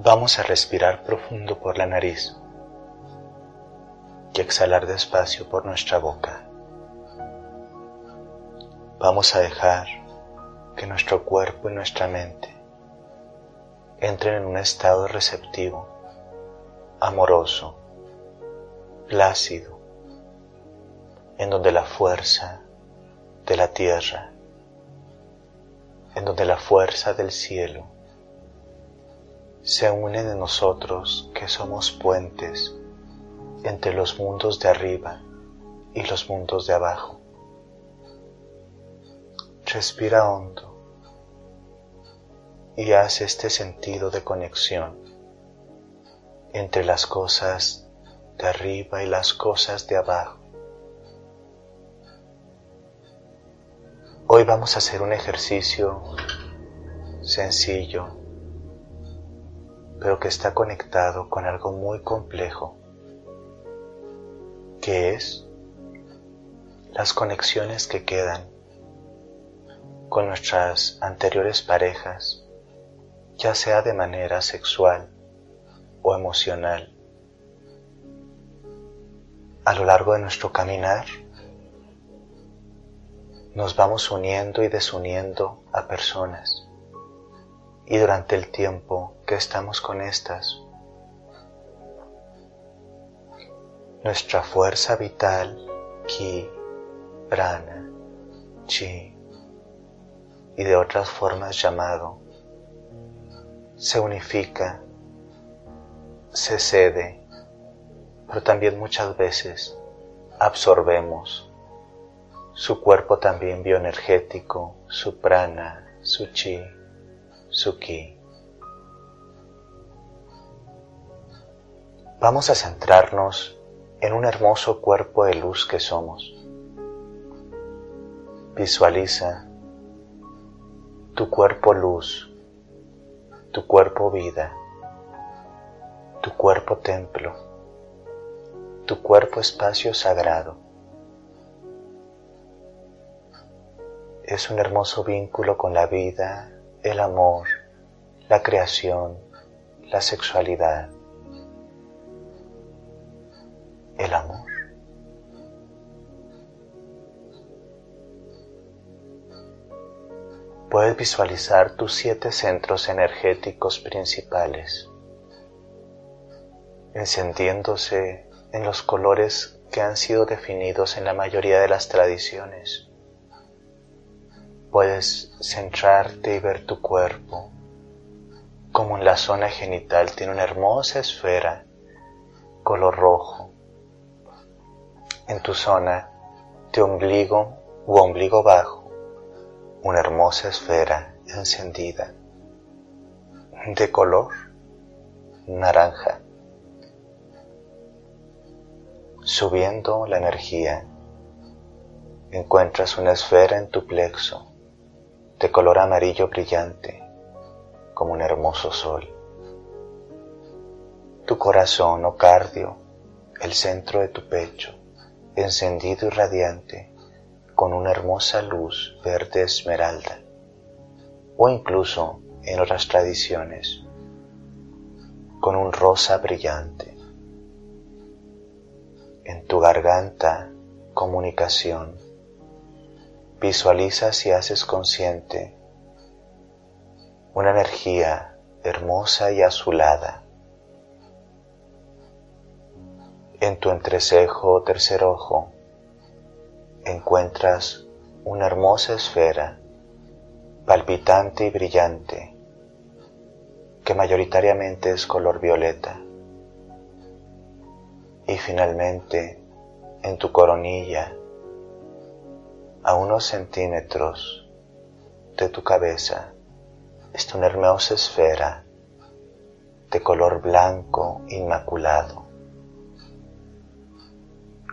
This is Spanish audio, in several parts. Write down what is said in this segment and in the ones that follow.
Vamos a respirar profundo por la nariz y exhalar despacio por nuestra boca. Vamos a dejar que nuestro cuerpo y nuestra mente entren en un estado receptivo, amoroso, plácido, en donde la fuerza de la tierra, en donde la fuerza del cielo se une en nosotros que somos puentes entre los mundos de arriba y los mundos de abajo. Respira hondo y haz este sentido de conexión entre las cosas de arriba y las cosas de abajo. Hoy vamos a hacer un ejercicio sencillo, pero que está conectado con algo muy complejo, que es las conexiones que quedan con nuestras anteriores parejas, ya sea de manera sexual o emocional. A lo largo de nuestro caminar, nos vamos uniendo y desuniendo a personas. Y durante el tiempo que estamos con estas, nuestra fuerza vital, ki, prana, chi, y de otras formas llamado, se unifica, se cede, pero también muchas veces absorbemos su cuerpo también bioenergético, su prana, su chi, su ki. Vamos a centrarnos en un hermoso cuerpo de luz que somos. Visualiza tu cuerpo luz, tu cuerpo vida, tu cuerpo templo, tu cuerpo espacio sagrado. es un hermoso vínculo con la vida, el amor, la creación, la sexualidad. El amor. Puedes visualizar tus siete centros energéticos principales, encendiéndose en los colores que han sido definidos en la mayoría de las tradiciones puedes centrarte y ver tu cuerpo, como en la zona genital tiene una hermosa esfera color rojo. En tu zona de ombligo u ombligo bajo, una hermosa esfera encendida de color naranja. Subiendo la energía, encuentras una esfera en tu plexo de color amarillo brillante, como un hermoso sol. Tu corazón o cardio, el centro de tu pecho, encendido y radiante, con una hermosa luz verde esmeralda, o incluso en otras tradiciones, con un rosa brillante. En tu garganta, comunicación, Visualizas y haces consciente una energía hermosa y azulada. En tu entrecejo o tercer ojo encuentras una hermosa esfera palpitante y brillante que mayoritariamente es color violeta. Y finalmente en tu coronilla a unos centímetros de tu cabeza está una hermosa esfera de color blanco inmaculado,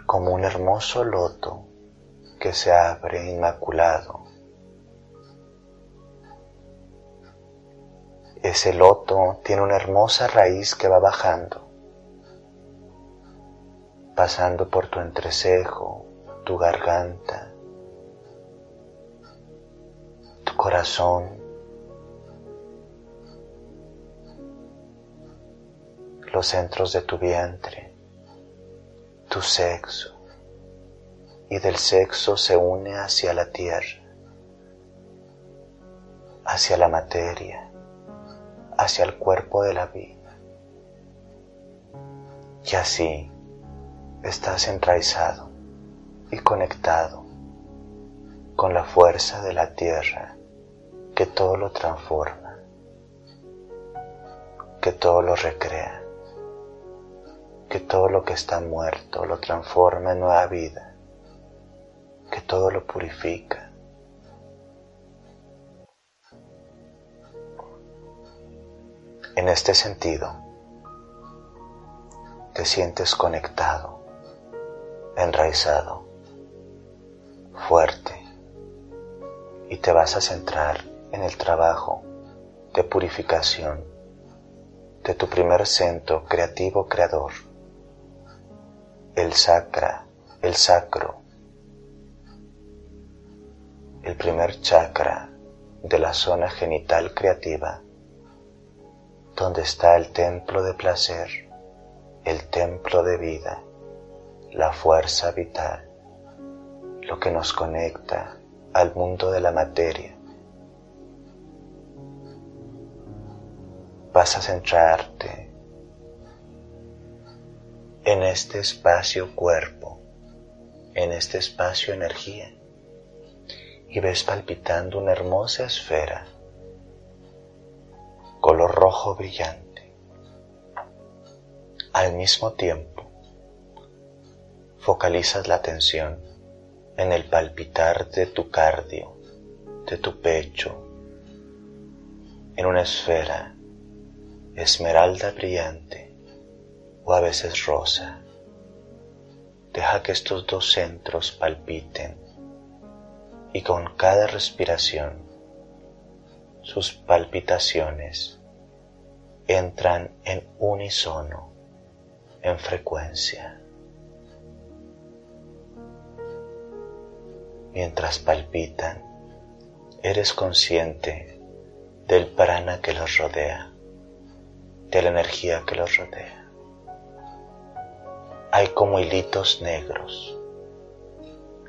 como un hermoso loto que se abre inmaculado. Ese loto tiene una hermosa raíz que va bajando, pasando por tu entrecejo, tu garganta, corazón, los centros de tu vientre, tu sexo, y del sexo se une hacia la tierra, hacia la materia, hacia el cuerpo de la vida. Y así estás enraizado y conectado con la fuerza de la tierra que todo lo transforma, que todo lo recrea, que todo lo que está muerto lo transforma en nueva vida, que todo lo purifica. En este sentido, te sientes conectado, enraizado, fuerte y te vas a centrar en el trabajo de purificación de tu primer centro creativo creador, el sacra, el sacro, el primer chakra de la zona genital creativa, donde está el templo de placer, el templo de vida, la fuerza vital, lo que nos conecta al mundo de la materia. Vas a centrarte en este espacio cuerpo, en este espacio energía, y ves palpitando una hermosa esfera, color rojo brillante. Al mismo tiempo, focalizas la atención en el palpitar de tu cardio, de tu pecho, en una esfera esmeralda brillante o a veces rosa. Deja que estos dos centros palpiten y con cada respiración sus palpitaciones entran en unísono, en frecuencia. mientras palpitan, eres consciente del prana que los rodea, de la energía que los rodea. Hay como hilitos negros,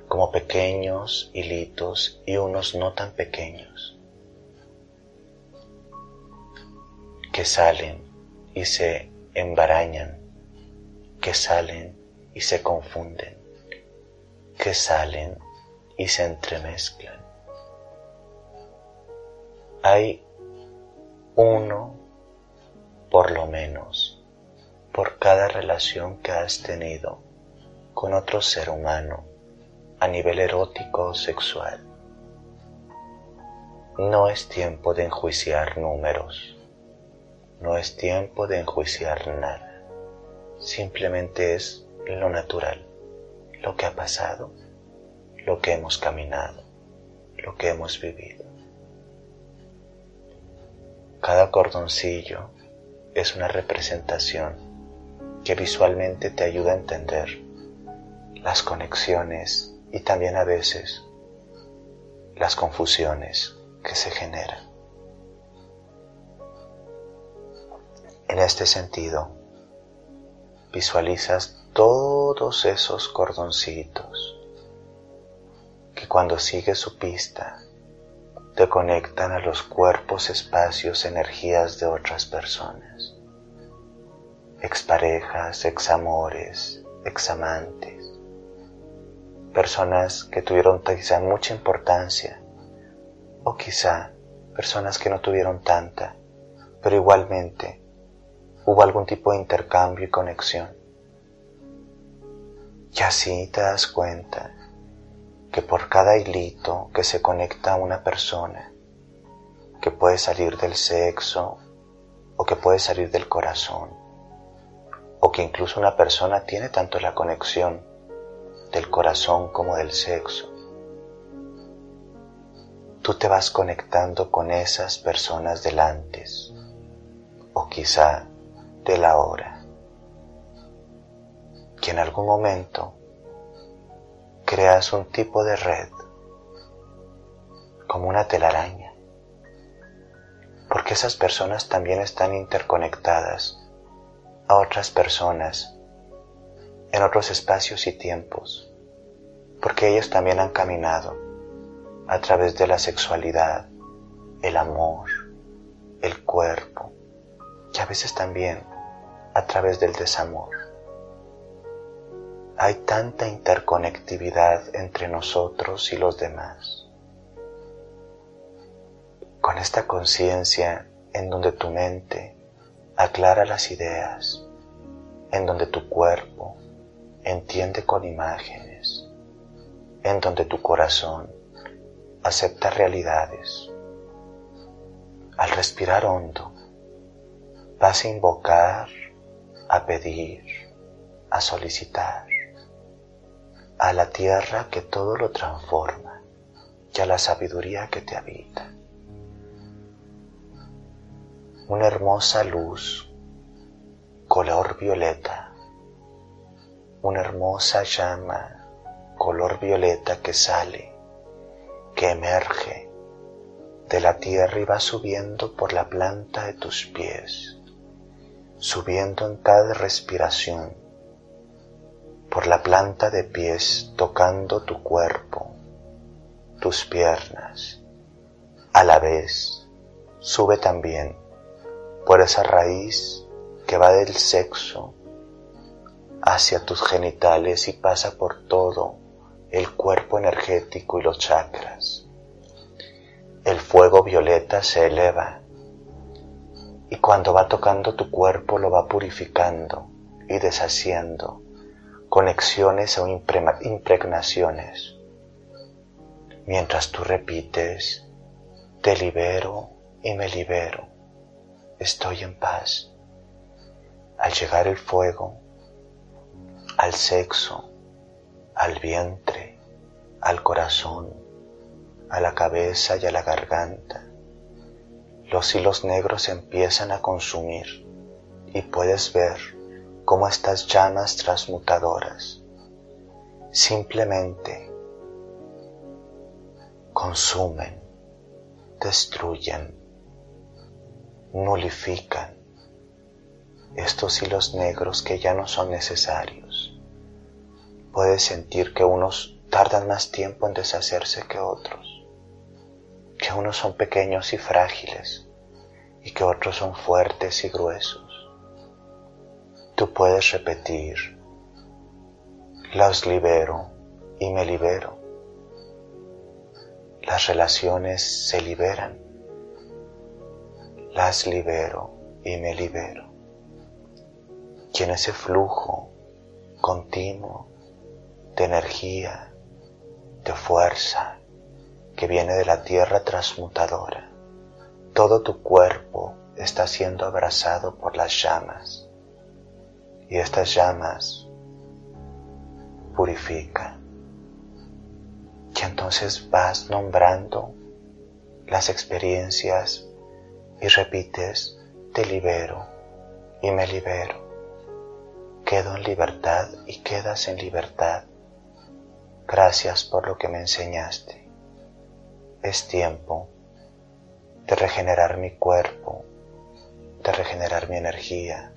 como pequeños hilitos y unos no tan pequeños, que salen y se embarañan, que salen y se confunden, que salen y se entremezclan. Hay uno, por lo menos, por cada relación que has tenido con otro ser humano a nivel erótico o sexual. No es tiempo de enjuiciar números, no es tiempo de enjuiciar nada, simplemente es lo natural, lo que ha pasado lo que hemos caminado, lo que hemos vivido. Cada cordoncillo es una representación que visualmente te ayuda a entender las conexiones y también a veces las confusiones que se generan. En este sentido, visualizas todos esos cordoncitos que cuando sigues su pista te conectan a los cuerpos, espacios, energías de otras personas, exparejas, examores, examantes, personas que tuvieron quizá mucha importancia o quizá personas que no tuvieron tanta, pero igualmente hubo algún tipo de intercambio y conexión. Y así te das cuenta que por cada hilito que se conecta a una persona, que puede salir del sexo o que puede salir del corazón, o que incluso una persona tiene tanto la conexión del corazón como del sexo, tú te vas conectando con esas personas del antes o quizá de la hora, que en algún momento creas un tipo de red, como una telaraña, porque esas personas también están interconectadas a otras personas en otros espacios y tiempos, porque ellos también han caminado a través de la sexualidad, el amor, el cuerpo y a veces también a través del desamor. Hay tanta interconectividad entre nosotros y los demás. Con esta conciencia en donde tu mente aclara las ideas, en donde tu cuerpo entiende con imágenes, en donde tu corazón acepta realidades. Al respirar hondo, vas a invocar, a pedir, a solicitar a la tierra que todo lo transforma y a la sabiduría que te habita. Una hermosa luz, color violeta, una hermosa llama, color violeta que sale, que emerge de la tierra y va subiendo por la planta de tus pies, subiendo en cada respiración por la planta de pies tocando tu cuerpo, tus piernas. A la vez, sube también por esa raíz que va del sexo hacia tus genitales y pasa por todo el cuerpo energético y los chakras. El fuego violeta se eleva y cuando va tocando tu cuerpo lo va purificando y deshaciendo conexiones o impregnaciones. Mientras tú repites, te libero y me libero, estoy en paz. Al llegar el fuego, al sexo, al vientre, al corazón, a la cabeza y a la garganta, los hilos negros empiezan a consumir y puedes ver como estas llamas transmutadoras simplemente consumen, destruyen, nulifican estos hilos negros que ya no son necesarios. Puedes sentir que unos tardan más tiempo en deshacerse que otros, que unos son pequeños y frágiles y que otros son fuertes y gruesos tú puedes repetir, las libero y me libero. Las relaciones se liberan, las libero y me libero. Y en ese flujo continuo de energía, de fuerza que viene de la tierra transmutadora, todo tu cuerpo está siendo abrazado por las llamas y estas llamas purifican. Y entonces vas nombrando las experiencias y repites, te libero y me libero. Quedo en libertad y quedas en libertad. Gracias por lo que me enseñaste. Es tiempo de regenerar mi cuerpo, de regenerar mi energía,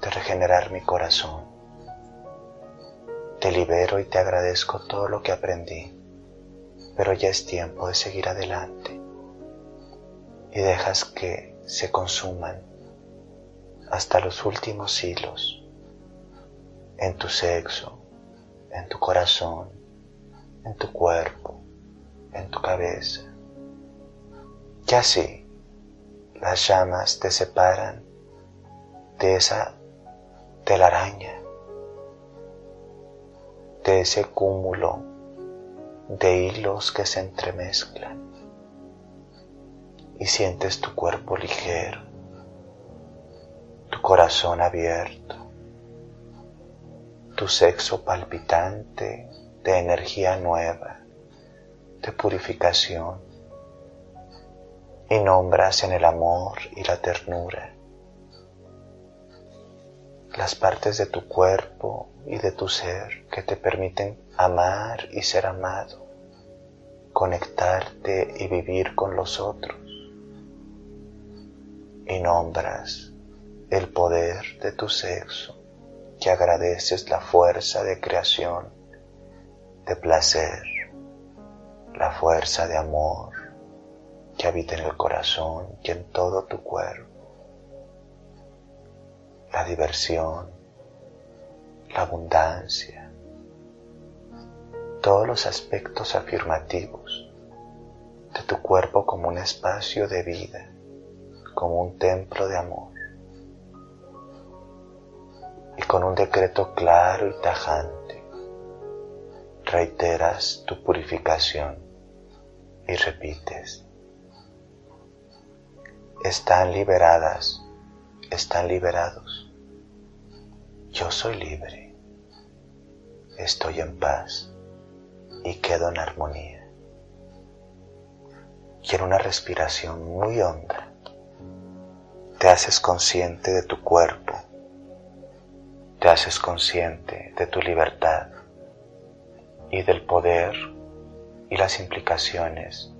de regenerar mi corazón. Te libero y te agradezco todo lo que aprendí, pero ya es tiempo de seguir adelante y dejas que se consuman hasta los últimos hilos en tu sexo, en tu corazón, en tu cuerpo, en tu cabeza. Y así las llamas te separan de esa la araña, de ese cúmulo de hilos que se entremezclan y sientes tu cuerpo ligero, tu corazón abierto, tu sexo palpitante de energía nueva, de purificación, y nombras en el amor y la ternura las partes de tu cuerpo y de tu ser que te permiten amar y ser amado, conectarte y vivir con los otros. Y nombras el poder de tu sexo, que agradeces la fuerza de creación, de placer, la fuerza de amor que habita en el corazón y en todo tu cuerpo, la diversión, la abundancia, todos los aspectos afirmativos de tu cuerpo como un espacio de vida, como un templo de amor. Y con un decreto claro y tajante, reiteras tu purificación y repites, están liberadas, están liberados. Yo soy libre, estoy en paz y quedo en armonía. Quiero una respiración muy honda. Te haces consciente de tu cuerpo. Te haces consciente de tu libertad y del poder y las implicaciones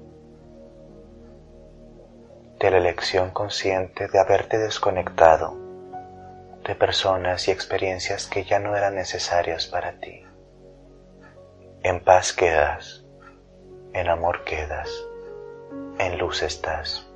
de la elección consciente de haberte desconectado de personas y experiencias que ya no eran necesarias para ti. En paz quedas, en amor quedas en luz estás.